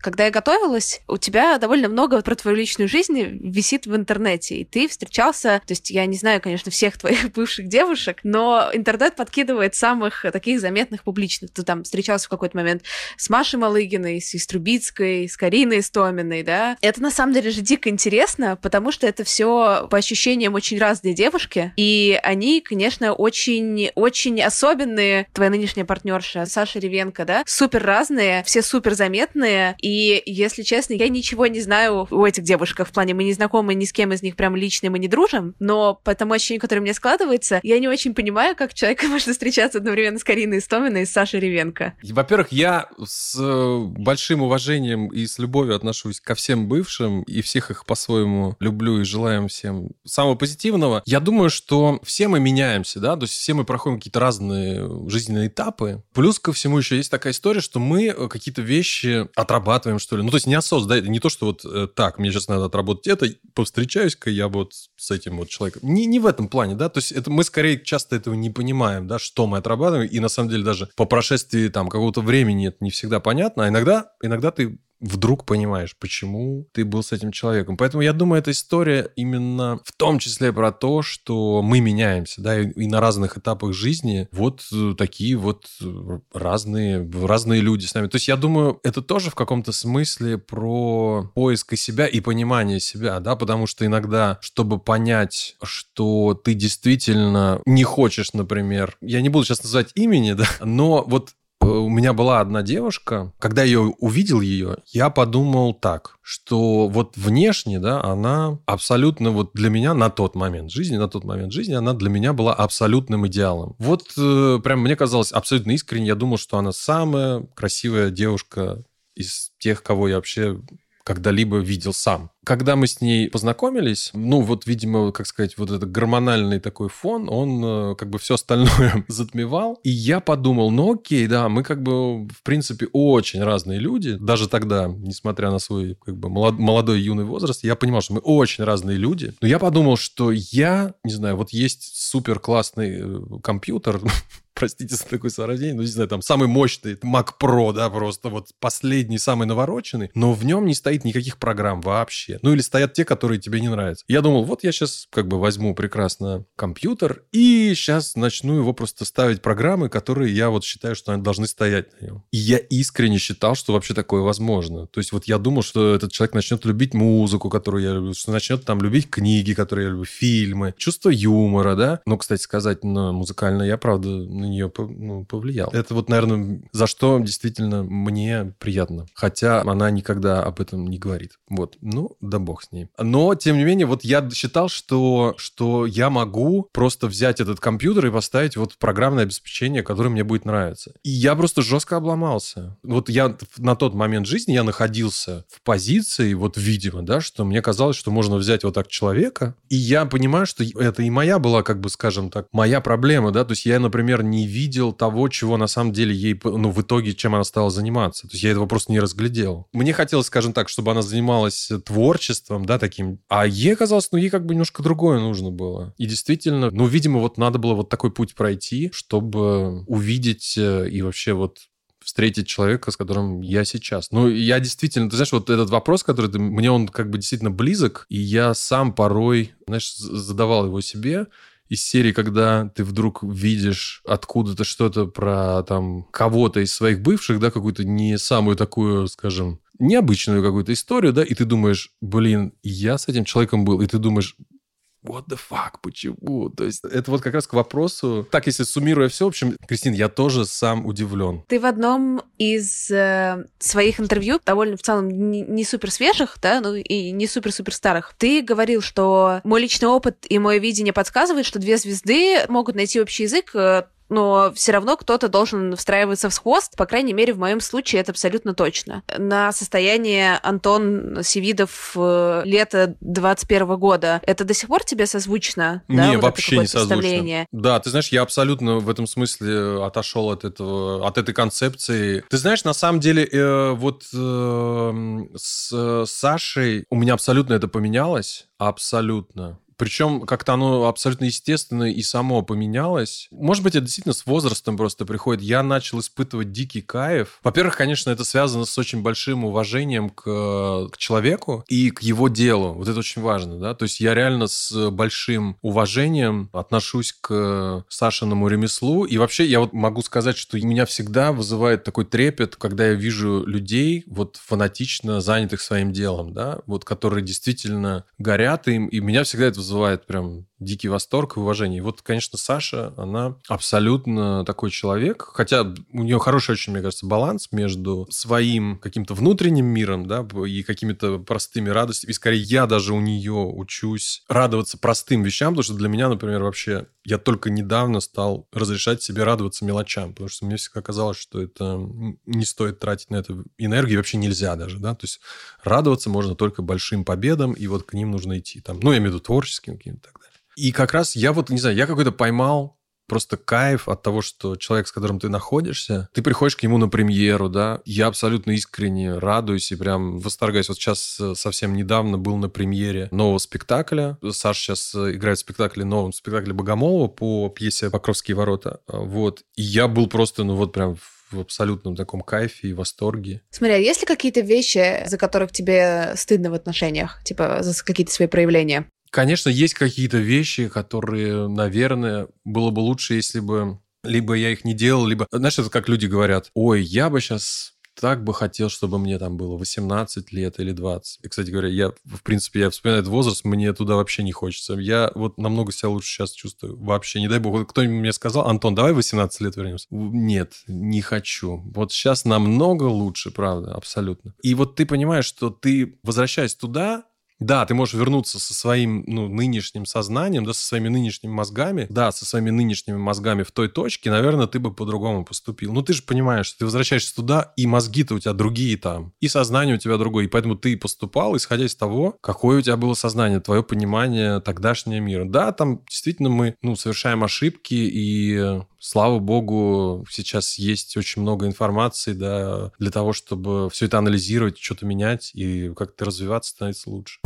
Когда я готовилась, у тебя довольно много про твою личную жизнь висит в интернете, и ты встречался, то есть я не знаю, конечно, всех твоих бывших девушек, но интернет подкидывает самых таких заметных публичных. Ты там встречался в какой-то момент с Машей Малыгиной, с Иструбицкой, с Кариной Истоминой, да. Это на самом деле же дико интересно, потому что это все по ощущениям очень разные девушки, и они, конечно, очень, очень особенные. Твоя нынешняя партнерша Саша Ревенко, да, супер разные, все супер заметные, и и, если честно, я ничего не знаю у этих девушек. В плане, мы не знакомы ни с кем из них прям лично, мы не дружим. Но по тому ощущению, которое у меня складывается, я не очень понимаю, как человек может встречаться одновременно с Кариной Истоминой и с Сашей Ревенко. Во-первых, я с э, большим уважением и с любовью отношусь ко всем бывшим, и всех их по-своему люблю и желаем всем самого позитивного. Я думаю, что все мы меняемся, да, то есть все мы проходим какие-то разные жизненные этапы. Плюс ко всему еще есть такая история, что мы какие-то вещи отрабатываем отрабатываем, что ли. Ну, то есть не осознанно, да, не то, что вот э, так, мне сейчас надо отработать это, повстречаюсь-ка я вот с этим вот человеком. Не, не в этом плане, да, то есть это мы скорее часто этого не понимаем, да, что мы отрабатываем, и на самом деле даже по прошествии там какого-то времени это не всегда понятно, а иногда, иногда ты вдруг понимаешь, почему ты был с этим человеком. Поэтому я думаю, эта история именно в том числе про то, что мы меняемся, да, и, и на разных этапах жизни вот э, такие вот э, разные, разные люди с нами. То есть я думаю, это тоже в каком-то смысле про поиск себя и понимание себя, да, потому что иногда, чтобы понять, что ты действительно не хочешь, например, я не буду сейчас называть имени, да, но вот у меня была одна девушка, когда я увидел ее, я подумал так, что вот внешне, да, она абсолютно вот для меня на тот момент жизни, на тот момент жизни, она для меня была абсолютным идеалом. Вот э, прям мне казалось абсолютно искренне, я думал, что она самая красивая девушка из тех, кого я вообще когда-либо видел сам. Когда мы с ней познакомились, ну вот, видимо, как сказать, вот этот гормональный такой фон, он э, как бы все остальное затмевал. И я подумал, ну окей, да, мы как бы, в принципе, очень разные люди. Даже тогда, несмотря на свой как бы молодой юный возраст, я понимал, что мы очень разные люди. Но я подумал, что я, не знаю, вот есть супер классный э, компьютер, простите за такое сравнение, ну, не знаю, там самый мощный Mac Pro, да, просто вот последний, самый навороченный, но в нем не стоит никаких программ вообще. Ну, или стоят те, которые тебе не нравятся. Я думал, вот я сейчас как бы возьму прекрасно компьютер и сейчас начну его просто ставить программы, которые я вот считаю, что они должны стоять на нем. И я искренне считал, что вообще такое возможно. То есть вот я думал, что этот человек начнет любить музыку, которую я люблю, что начнет там любить книги, которые я люблю, фильмы, чувство юмора, да. Но, кстати сказать, на музыкально я, правда, нее ну, повлиял. Это вот, наверное, за что действительно мне приятно. Хотя она никогда об этом не говорит. Вот. Ну, да бог с ней. Но, тем не менее, вот я считал, что, что я могу просто взять этот компьютер и поставить вот программное обеспечение, которое мне будет нравиться. И я просто жестко обломался. Вот я на тот момент жизни я находился в позиции, вот, видимо, да, что мне казалось, что можно взять вот так человека, и я понимаю, что это и моя была, как бы, скажем так, моя проблема, да, то есть я, например, не видел того, чего на самом деле ей, ну, в итоге, чем она стала заниматься. То есть я этого просто не разглядел. Мне хотелось, скажем так, чтобы она занималась творчеством, да, таким. А ей казалось, ну, ей как бы немножко другое нужно было. И действительно, ну, видимо, вот надо было вот такой путь пройти, чтобы увидеть э, и вообще вот встретить человека, с которым я сейчас. Ну, я действительно, ты знаешь, вот этот вопрос, который ты, мне он как бы действительно близок, и я сам порой, знаешь, задавал его себе, из серии, когда ты вдруг видишь откуда-то что-то про там кого-то из своих бывших, да, какую-то не самую такую, скажем, необычную какую-то историю, да, и ты думаешь, блин, я с этим человеком был, и ты думаешь, what the fuck, почему? То есть это вот как раз к вопросу. Так, если суммируя все, в общем, Кристин, я тоже сам удивлен. Ты в одном из э, своих интервью, довольно в целом не, не супер свежих, да, ну и не супер-супер старых, ты говорил, что мой личный опыт и мое видение подсказывает, что две звезды могут найти общий язык э, но все равно кто-то должен встраиваться в хвост. По крайней мере, в моем случае это абсолютно точно. На состояние Антон Севидов э, лета 21 года, это до сих пор тебе созвучно? Не, да, вот вообще не созвучно. Да, ты знаешь, я абсолютно в этом смысле отошел от этого, от этой концепции. Ты знаешь, на самом деле, э, вот э, с Сашей у меня абсолютно это поменялось. Абсолютно. Причем как-то оно абсолютно естественно и само поменялось. Может быть, это действительно с возрастом просто приходит. Я начал испытывать дикий кайф. Во-первых, конечно, это связано с очень большим уважением к, к человеку и к его делу. Вот это очень важно, да. То есть я реально с большим уважением отношусь к Сашиному ремеслу. И вообще я вот могу сказать, что меня всегда вызывает такой трепет, когда я вижу людей вот фанатично занятых своим делом, да, вот которые действительно горят им. И меня всегда это вызывает прям дикий восторг и уважение. Вот, конечно, Саша, она абсолютно такой человек, хотя у нее хороший очень, мне кажется, баланс между своим каким-то внутренним миром, да, и какими-то простыми радостями. И скорее я даже у нее учусь радоваться простым вещам, потому что для меня, например, вообще я только недавно стал разрешать себе радоваться мелочам, потому что мне всегда казалось, что это не стоит тратить на это энергию, вообще нельзя даже, да, то есть радоваться можно только большим победам, и вот к ним нужно идти там, ну, я имею в виду творческим каким-то так. И как раз я вот, не знаю, я какой-то поймал просто кайф от того, что человек, с которым ты находишься, ты приходишь к нему на премьеру, да, я абсолютно искренне радуюсь и прям восторгаюсь. Вот сейчас э, совсем недавно был на премьере нового спектакля. Саша сейчас э, играет в спектакле, новом спектакле Богомолова по пьесе «Покровские ворота». Вот. И я был просто, ну вот прям в абсолютном таком кайфе и восторге. Смотри, а есть ли какие-то вещи, за которых тебе стыдно в отношениях? Типа за какие-то свои проявления? Конечно, есть какие-то вещи, которые, наверное, было бы лучше, если бы либо я их не делал, либо... Знаешь, это как люди говорят, ой, я бы сейчас так бы хотел, чтобы мне там было 18 лет или 20. И, кстати говоря, я, в принципе, я вспоминаю этот возраст, мне туда вообще не хочется. Я вот намного себя лучше сейчас чувствую. Вообще, не дай бог, кто-нибудь мне сказал, Антон, давай 18 лет вернемся. Нет, не хочу. Вот сейчас намного лучше, правда, абсолютно. И вот ты понимаешь, что ты, возвращаясь туда, да, ты можешь вернуться со своим ну, нынешним сознанием, да, со своими нынешними мозгами, да, со своими нынешними мозгами в той точке, наверное, ты бы по-другому поступил. Ну, ты же понимаешь, что ты возвращаешься туда, и мозги-то у тебя другие там, и сознание у тебя другое, и поэтому ты поступал, исходя из того, какое у тебя было сознание, твое понимание тогдашнего мира. Да, там действительно мы, ну, совершаем ошибки, и слава богу, сейчас есть очень много информации, да, для того, чтобы все это анализировать, что-то менять и как-то развиваться, становиться лучше.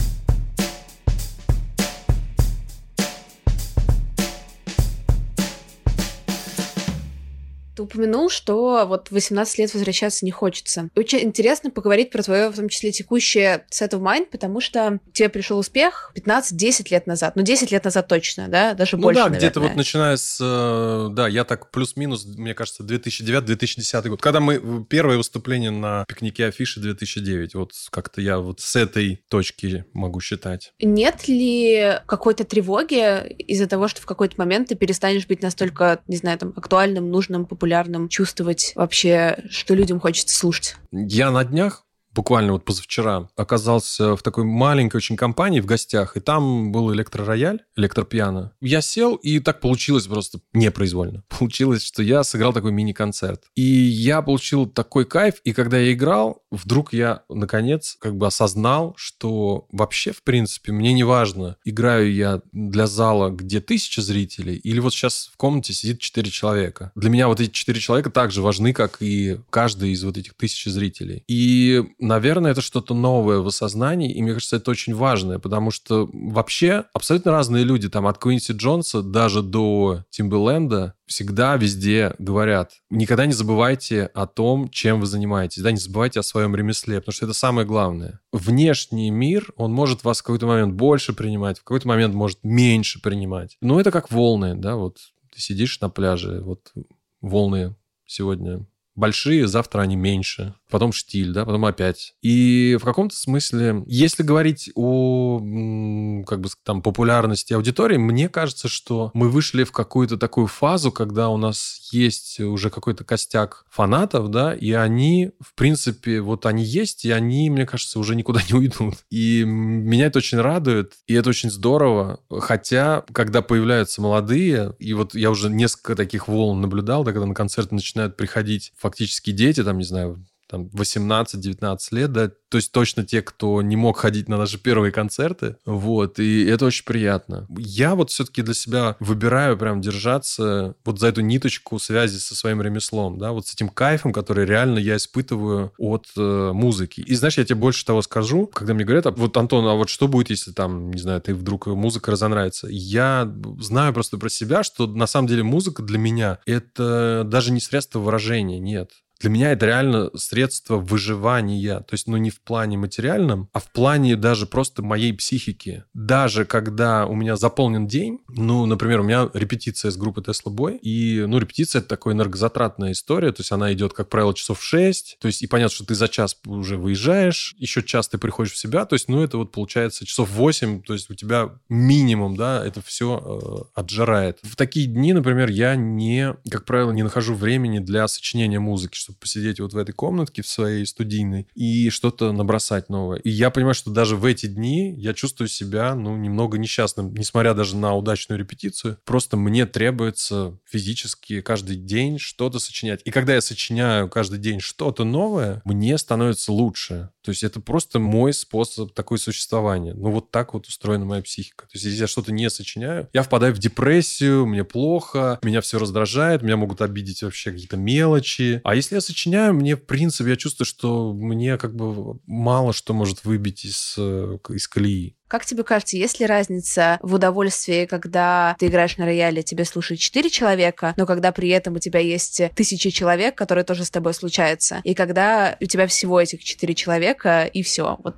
Ты упомянул, что вот 18 лет возвращаться не хочется. Очень интересно поговорить про твое, в том числе, текущее set of mind, потому что тебе пришел успех 15-10 лет назад. Ну, 10 лет назад точно, да? Даже ну, больше, да, где-то вот начиная с... Э, да, я так плюс-минус, мне кажется, 2009-2010 год. Когда мы... Первое выступление на пикнике афиши 2009. Вот как-то я вот с этой точки могу считать. Нет ли какой-то тревоги из-за того, что в какой-то момент ты перестанешь быть настолько, не знаю, там, актуальным, нужным, популярным, популярным, чувствовать вообще, что людям хочется слушать. Я на днях буквально вот позавчера оказался в такой маленькой очень компании в гостях, и там был электророяль, электропиано. Я сел, и так получилось просто непроизвольно. Получилось, что я сыграл такой мини-концерт. И я получил такой кайф, и когда я играл, вдруг я, наконец, как бы осознал, что вообще, в принципе, мне не важно, играю я для зала, где тысяча зрителей, или вот сейчас в комнате сидит четыре человека. Для меня вот эти четыре человека так же важны, как и каждый из вот этих тысячи зрителей. И наверное, это что-то новое в осознании, и мне кажется, это очень важное, потому что вообще абсолютно разные люди, там, от Квинси Джонса даже до Тимберленда, всегда везде говорят, никогда не забывайте о том, чем вы занимаетесь, да, не забывайте о своем ремесле, потому что это самое главное. Внешний мир, он может вас в какой-то момент больше принимать, в какой-то момент может меньше принимать. Но это как волны, да, вот ты сидишь на пляже, вот волны сегодня большие, завтра они меньше, потом штиль, да, потом опять. И в каком-то смысле, если говорить о, как бы, там, популярности аудитории, мне кажется, что мы вышли в какую-то такую фазу, когда у нас есть уже какой-то костяк фанатов, да, и они, в принципе, вот они есть, и они, мне кажется, уже никуда не уйдут. И меня это очень радует, и это очень здорово. Хотя, когда появляются молодые, и вот я уже несколько таких волн наблюдал, да, когда на концерты начинают приходить фактически дети, там, не знаю, там 18-19 лет, да, то есть точно те, кто не мог ходить на наши первые концерты, вот, и это очень приятно. Я вот все-таки для себя выбираю прям держаться вот за эту ниточку связи со своим ремеслом, да, вот с этим кайфом, который реально я испытываю от э, музыки. И знаешь, я тебе больше того скажу, когда мне говорят, а вот, Антон, а вот что будет, если там, не знаю, ты вдруг музыка разонравится? Я знаю просто про себя, что на самом деле музыка для меня это даже не средство выражения, нет. Для меня это реально средство выживания. То есть, ну, не в плане материальном, а в плане даже просто моей психики. Даже когда у меня заполнен день, ну, например, у меня репетиция с группы Tesla Boy, и, ну, репетиция — это такая энергозатратная история, то есть она идет, как правило, часов 6, то есть и понятно, что ты за час уже выезжаешь, еще час ты приходишь в себя, то есть, ну, это вот получается часов 8, то есть у тебя минимум, да, это все э, отжирает. В такие дни, например, я не, как правило, не нахожу времени для сочинения музыки, чтобы чтобы посидеть вот в этой комнатке в своей студийной и что-то набросать новое. И я понимаю, что даже в эти дни я чувствую себя, ну, немного несчастным, несмотря даже на удачную репетицию. Просто мне требуется физически каждый день что-то сочинять. И когда я сочиняю каждый день что-то новое, мне становится лучше. То есть это просто мой способ такой существования. Ну, вот так вот устроена моя психика. То есть если я что-то не сочиняю, я впадаю в депрессию, мне плохо, меня все раздражает, меня могут обидеть вообще какие-то мелочи. А если я сочиняю, мне, в принципе, я чувствую, что мне как бы мало что может выбить из, э, из колеи. Как тебе кажется, есть ли разница в удовольствии, когда ты играешь на рояле, тебе слушают четыре человека, но когда при этом у тебя есть тысячи человек, которые тоже с тобой случаются, и когда у тебя всего этих четыре человека, и все, вот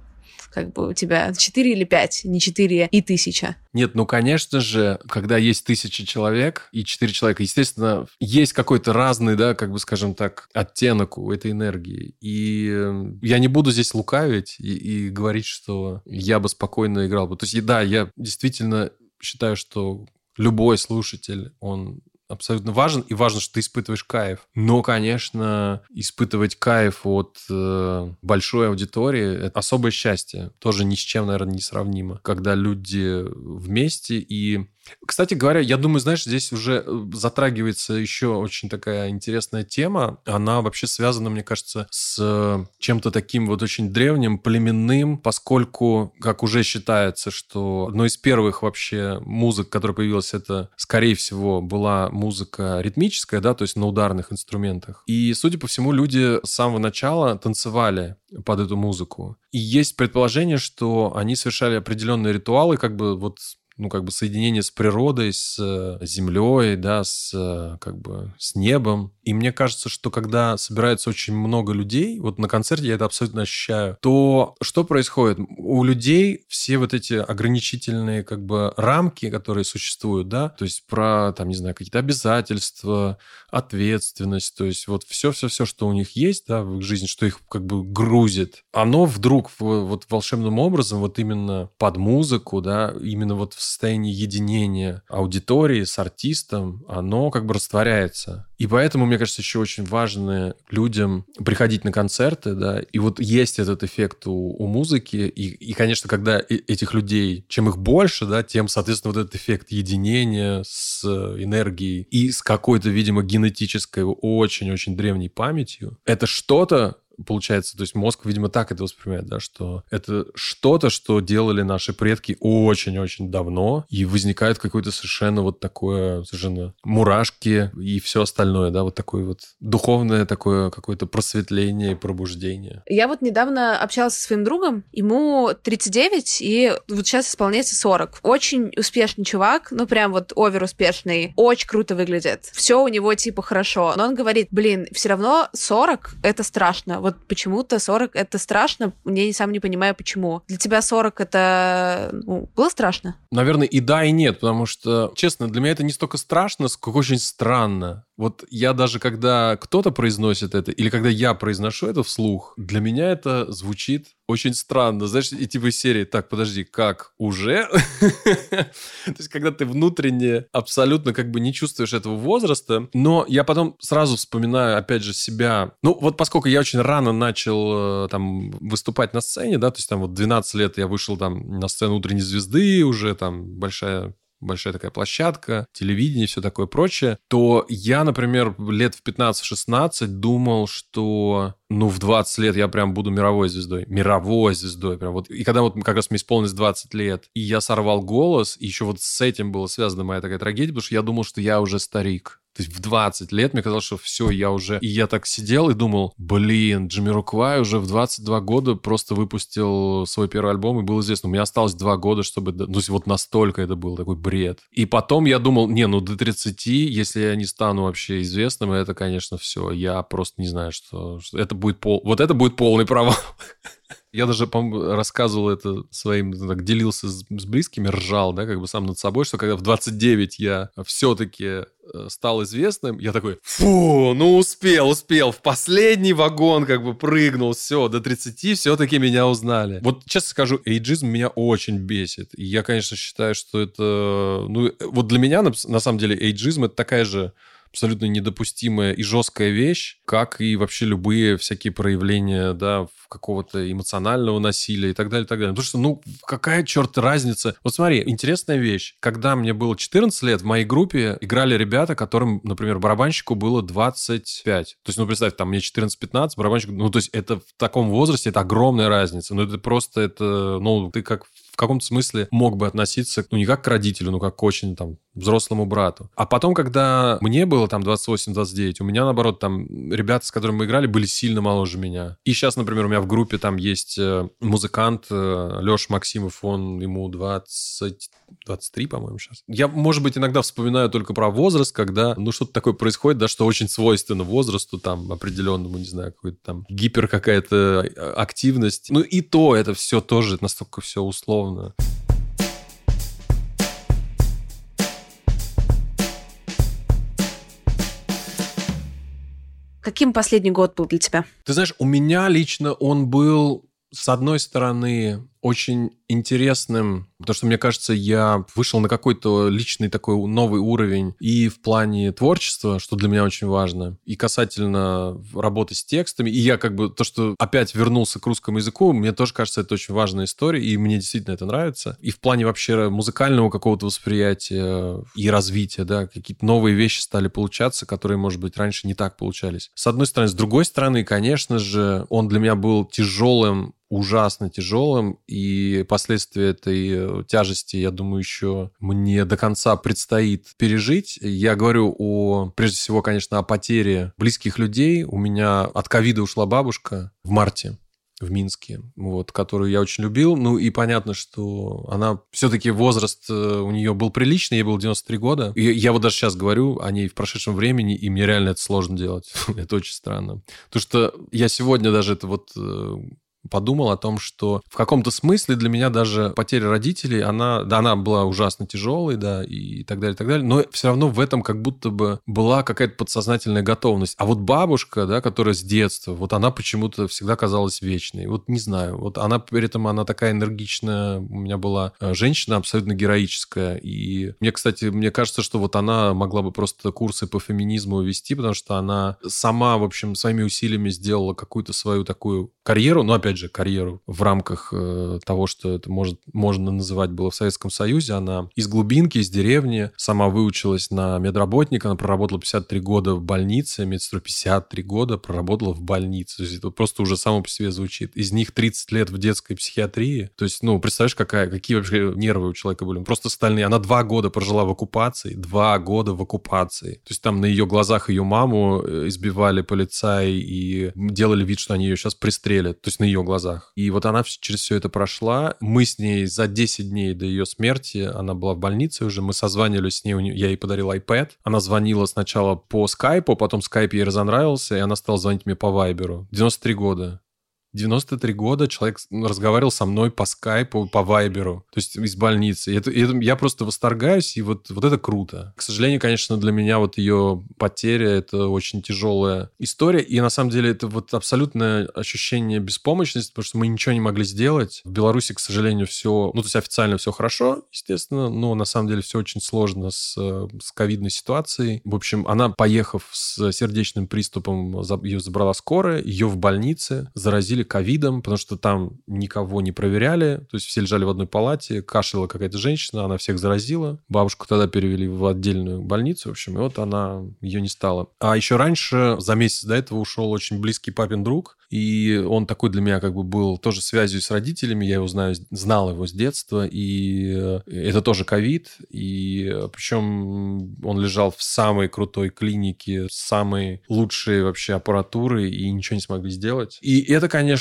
как бы у тебя 4 или 5, не 4 и тысяча. Нет, ну, конечно же, когда есть тысяча человек и четыре человека, естественно, есть какой-то разный, да, как бы, скажем так, оттенок у этой энергии. И э, я не буду здесь лукавить и, и говорить, что я бы спокойно играл бы. То есть, да, я действительно считаю, что любой слушатель, он абсолютно важен, и важно, что ты испытываешь кайф. Но, конечно, испытывать кайф от э, большой аудитории — это особое счастье. Тоже ни с чем, наверное, не сравнимо. Когда люди вместе и кстати говоря, я думаю, знаешь, здесь уже э, затрагивается еще очень такая интересная тема. Она вообще связана, мне кажется, с э, чем-то таким вот очень древним, племенным, поскольку, как уже считается, что одной из первых вообще музык, которая появилась, это, скорее всего, была музыка ритмическая, да, то есть на ударных инструментах. И, судя по всему, люди с самого начала танцевали под эту музыку. И есть предположение, что они совершали определенные ритуалы, как бы вот ну, как бы соединение с природой, с э, землей, да, с, э, как бы, с небом. И мне кажется, что когда собирается очень много людей, вот на концерте я это абсолютно ощущаю, то что происходит? У людей все вот эти ограничительные, как бы, рамки, которые существуют, да, то есть про, там, не знаю, какие-то обязательства, ответственность, то есть вот все-все-все, что у них есть, да, в их жизни, что их, как бы, грузит, оно вдруг вот волшебным образом, вот именно под музыку, да, именно вот в состоянии единения аудитории с артистом, оно как бы растворяется. И поэтому, мне кажется, еще очень важно людям приходить на концерты, да, и вот есть этот эффект у, у музыки, и, и, конечно, когда этих людей, чем их больше, да, тем, соответственно, вот этот эффект единения с энергией и с какой-то, видимо, генетической очень-очень древней памятью, это что-то, получается, то есть мозг, видимо, так это воспринимает, да, что это что-то, что делали наши предки очень-очень давно, и возникает какое-то совершенно вот такое, совершенно мурашки и все остальное, да, вот такое вот духовное такое какое-то просветление и пробуждение. Я вот недавно общалась со своим другом, ему 39, и вот сейчас исполняется 40. Очень успешный чувак, ну прям вот овер успешный, очень круто выглядит. Все у него типа хорошо, но он говорит, блин, все равно 40 это страшно Вот почему-то 40 это страшно, я сам не понимаю, почему. Для тебя 40 это ну, было страшно? Наверное, и да, и нет, потому что, честно, для меня это не столько страшно, сколько очень странно. Вот я даже, когда кто-то произносит это, или когда я произношу это вслух, для меня это звучит очень странно. Знаешь, и типа серии, так, подожди, как, уже? То есть, когда ты внутренне абсолютно как бы не чувствуешь этого возраста, но я потом сразу вспоминаю, опять же, себя. Ну, вот поскольку я очень рано начал э, там выступать на сцене, да, то есть там вот 12 лет я вышел там на сцену «Утренней звезды», уже там большая большая такая площадка, телевидение, все такое прочее, то я, например, лет в 15-16 думал, что ну, в 20 лет я прям буду мировой звездой. Мировой звездой. Прям вот. И когда вот как раз мне исполнилось 20 лет, и я сорвал голос, и еще вот с этим была связана моя такая трагедия, потому что я думал, что я уже старик. То есть в 20 лет мне казалось, что все, я уже... И я так сидел и думал, блин, Джимми Руквай уже в 22 года просто выпустил свой первый альбом и был известен. У меня осталось 2 года, чтобы... Ну, вот настолько это был такой бред. И потом я думал, не, ну до 30, если я не стану вообще известным, это, конечно, все. Я просто не знаю, что... Это будет пол... Вот это будет полный провал. Я даже, по рассказывал это своим, так, делился с, с близкими, ржал, да, как бы сам над собой, что когда в 29 я все-таки э, стал известным, я такой, фу, ну успел, успел, в последний вагон как бы прыгнул, все, до 30 все-таки меня узнали. Вот честно скажу, эйджизм меня очень бесит. И я, конечно, считаю, что это, ну, вот для меня, на, на самом деле, эйджизм это такая же абсолютно недопустимая и жесткая вещь, как и вообще любые всякие проявления, да, какого-то эмоционального насилия и так далее, и так далее. Потому что, ну, какая черт разница? Вот смотри, интересная вещь. Когда мне было 14 лет, в моей группе играли ребята, которым, например, барабанщику было 25. То есть, ну, представь, там мне 14-15, барабанщику, ну, то есть это в таком возрасте, это огромная разница. Ну, это просто, это, ну, ты как в каком-то смысле мог бы относиться, ну, не как к родителю, но как к очень там взрослому брату. А потом, когда мне было там 28-29, у меня, наоборот, там ребята, с которыми мы играли, были сильно моложе меня. И сейчас, например, у меня в группе там есть э, музыкант э, Леша Максимов, он ему 20 23, по-моему, сейчас. Я, может быть, иногда вспоминаю только про возраст, когда, ну, что-то такое происходит, да, что очень свойственно возрасту, там, определенному, не знаю, какой-то там гипер какая-то э, активность. Ну, и то это все тоже настолько все условно. Каким последний год был для тебя? Ты знаешь, у меня лично он был, с одной стороны, очень интересным, потому что, мне кажется, я вышел на какой-то личный такой новый уровень и в плане творчества, что для меня очень важно, и касательно работы с текстами. И я как бы то, что опять вернулся к русскому языку, мне тоже кажется, это очень важная история, и мне действительно это нравится. И в плане вообще музыкального какого-то восприятия и развития, да, какие-то новые вещи стали получаться, которые, может быть, раньше не так получались. С одной стороны. С другой стороны, конечно же, он для меня был тяжелым ужасно тяжелым, и последствия этой э, тяжести, я думаю, еще мне до конца предстоит пережить. Я говорю о, прежде всего, конечно, о потере близких людей. У меня от ковида ушла бабушка в марте в Минске, вот, которую я очень любил. Ну и понятно, что она все-таки возраст э, у нее был приличный, ей было 93 года. И я вот даже сейчас говорю о ней в прошедшем времени, и мне реально это сложно делать. это очень странно. Потому что я сегодня даже это вот э, подумал о том, что в каком-то смысле для меня даже потеря родителей, она, да, она была ужасно тяжелой, да, и так далее, и так далее, но все равно в этом как будто бы была какая-то подсознательная готовность. А вот бабушка, да, которая с детства, вот она почему-то всегда казалась вечной. Вот не знаю, вот она при этом, она такая энергичная, у меня была э, женщина абсолютно героическая, и мне, кстати, мне кажется, что вот она могла бы просто курсы по феминизму вести, потому что она сама, в общем, своими усилиями сделала какую-то свою такую карьеру, но опять же, карьеру в рамках э, того, что это может, можно называть было в Советском Союзе. Она из глубинки, из деревни, сама выучилась на медработника, она проработала 53 года в больнице, медсестру 53 года проработала в больнице. То есть это просто уже само по себе звучит. Из них 30 лет в детской психиатрии. То есть, ну, представляешь, какая, какие вообще нервы у человека были. Просто стальные. Она два года прожила в оккупации, два года в оккупации. То есть там на ее глазах ее маму э, избивали полицаи и делали вид, что они ее сейчас пристрелят. То есть на ее глазах. И вот она через все это прошла. Мы с ней за 10 дней до ее смерти, она была в больнице уже, мы созванивались с ней, я ей подарил iPad. Она звонила сначала по скайпу, потом скайп ей разонравился, и она стала звонить мне по вайберу. 93 года. 93 года человек разговаривал со мной по скайпу, по вайберу, то есть из больницы. И это, и это, я просто восторгаюсь, и вот, вот это круто. К сожалению, конечно, для меня вот ее потеря — это очень тяжелая история, и на самом деле это вот абсолютное ощущение беспомощности, потому что мы ничего не могли сделать. В Беларуси, к сожалению, все, ну, то есть официально все хорошо, естественно, но на самом деле все очень сложно с, с ковидной ситуацией. В общем, она, поехав с сердечным приступом, ее забрала скорая, ее в больнице заразили ковидом, потому что там никого не проверяли, то есть все лежали в одной палате, кашляла какая-то женщина, она всех заразила. Бабушку тогда перевели в отдельную больницу, в общем, и вот она, ее не стала. А еще раньше, за месяц до этого ушел очень близкий папин друг, и он такой для меня как бы был тоже связью с родителями, я его знаю, знал его с детства, и э, это тоже ковид, и э, причем он лежал в самой крутой клинике, с самой лучшей вообще аппаратурой, и ничего не смогли сделать. И это, конечно,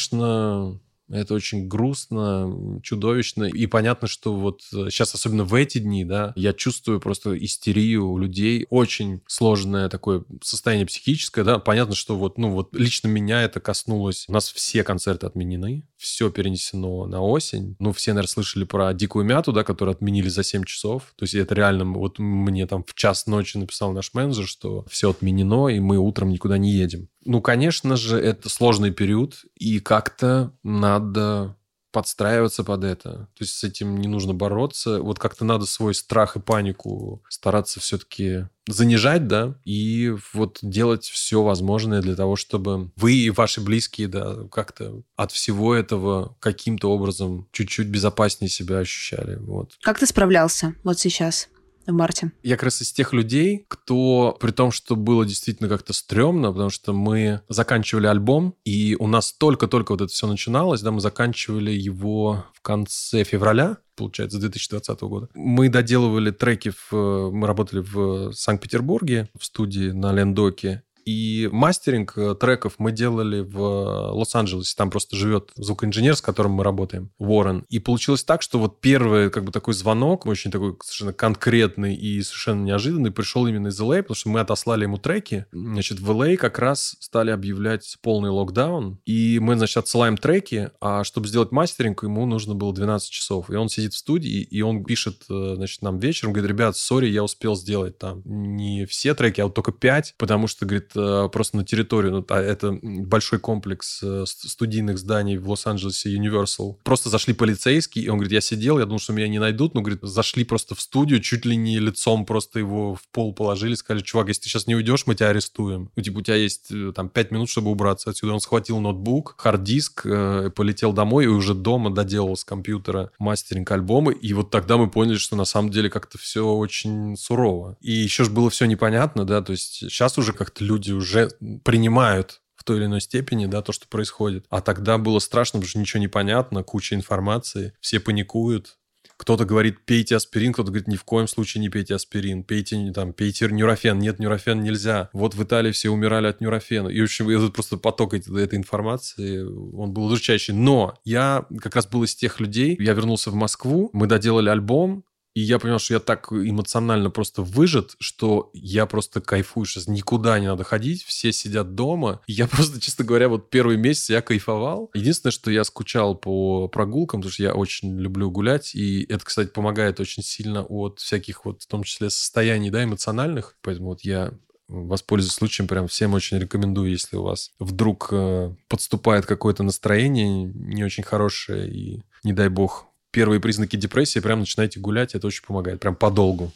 это очень грустно, чудовищно. И понятно, что вот сейчас, особенно в эти дни, да, я чувствую просто истерию у людей. Очень сложное такое состояние психическое, да. Понятно, что вот, ну вот лично меня это коснулось. У нас все концерты отменены, все перенесено на осень. Ну, все, наверное, слышали про Дикую Мяту, да, которую отменили за 7 часов. То есть это реально, вот мне там в час ночи написал наш менеджер, что все отменено, и мы утром никуда не едем. Ну, конечно же, это сложный период, и как-то надо подстраиваться под это. То есть с этим не нужно бороться. Вот как-то надо свой страх и панику стараться все-таки занижать, да, и вот делать все возможное для того, чтобы вы и ваши близкие, да, как-то от всего этого каким-то образом чуть-чуть безопаснее себя ощущали. Вот. Как ты справлялся вот сейчас? В марте. Я как раз из тех людей, кто, при том, что было действительно как-то стрёмно, потому что мы заканчивали альбом, и у нас только-только вот это все начиналось, да, мы заканчивали его в конце февраля, получается, 2020 года. Мы доделывали треки, в, мы работали в Санкт-Петербурге в студии на Лендоке, и мастеринг э, треков мы делали в э, Лос-Анджелесе. Там просто живет звукоинженер, с которым мы работаем, Уоррен. И получилось так, что вот первый как бы такой звонок, очень такой совершенно конкретный и совершенно неожиданный, пришел именно из LA, потому что мы отослали ему треки. Значит, в LA как раз стали объявлять полный локдаун. И мы, значит, отсылаем треки, а чтобы сделать мастеринг, ему нужно было 12 часов. И он сидит в студии, и он пишет, э, значит, нам вечером, говорит, ребят, сори, я успел сделать там не все треки, а вот только 5, потому что, говорит, просто на территорию, ну, а это большой комплекс э, студийных зданий в Лос-Анджелесе, Universal. Просто зашли полицейские, и он говорит, я сидел, я думал, что меня не найдут, но, говорит, зашли просто в студию, чуть ли не лицом просто его в пол положили, сказали, чувак, если ты сейчас не уйдешь, мы тебя арестуем. Ну, типа, у тебя есть э, там 5 минут, чтобы убраться отсюда. Он схватил ноутбук, хард-диск, э, полетел домой и уже дома доделал с компьютера мастеринг альбома. И вот тогда мы поняли, что на самом деле как-то все очень сурово. И еще же было все непонятно, да, то есть сейчас уже как-то люди люди уже принимают в той или иной степени, да, то, что происходит. А тогда было страшно, потому что ничего не понятно, куча информации, все паникуют. Кто-то говорит, пейте аспирин, кто-то говорит, ни в коем случае не пейте аспирин, пейте, там, пейте нюрофен. Нет, нюрофен нельзя. Вот в Италии все умирали от нюрофена. И, в общем, этот просто поток этой, этой информации, он был удручающий. Но я как раз был из тех людей, я вернулся в Москву, мы доделали альбом, и я понял, что я так эмоционально просто выжат, что я просто кайфую сейчас. Никуда не надо ходить, все сидят дома. Я просто, честно говоря, вот первый месяц я кайфовал. Единственное, что я скучал по прогулкам, потому что я очень люблю гулять. И это, кстати, помогает очень сильно от всяких вот, в том числе, состояний, да, эмоциональных. Поэтому вот я воспользуюсь случаем, прям всем очень рекомендую, если у вас вдруг э, подступает какое-то настроение не очень хорошее, и не дай бог первые признаки депрессии, прям начинаете гулять, это очень помогает, прям подолгу.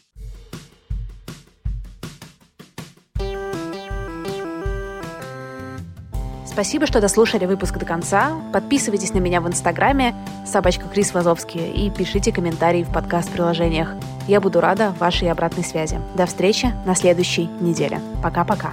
Спасибо, что дослушали выпуск до конца. Подписывайтесь на меня в Инстаграме собачка Крис Вазовский и пишите комментарии в подкаст-приложениях. Я буду рада вашей обратной связи. До встречи на следующей неделе. Пока-пока.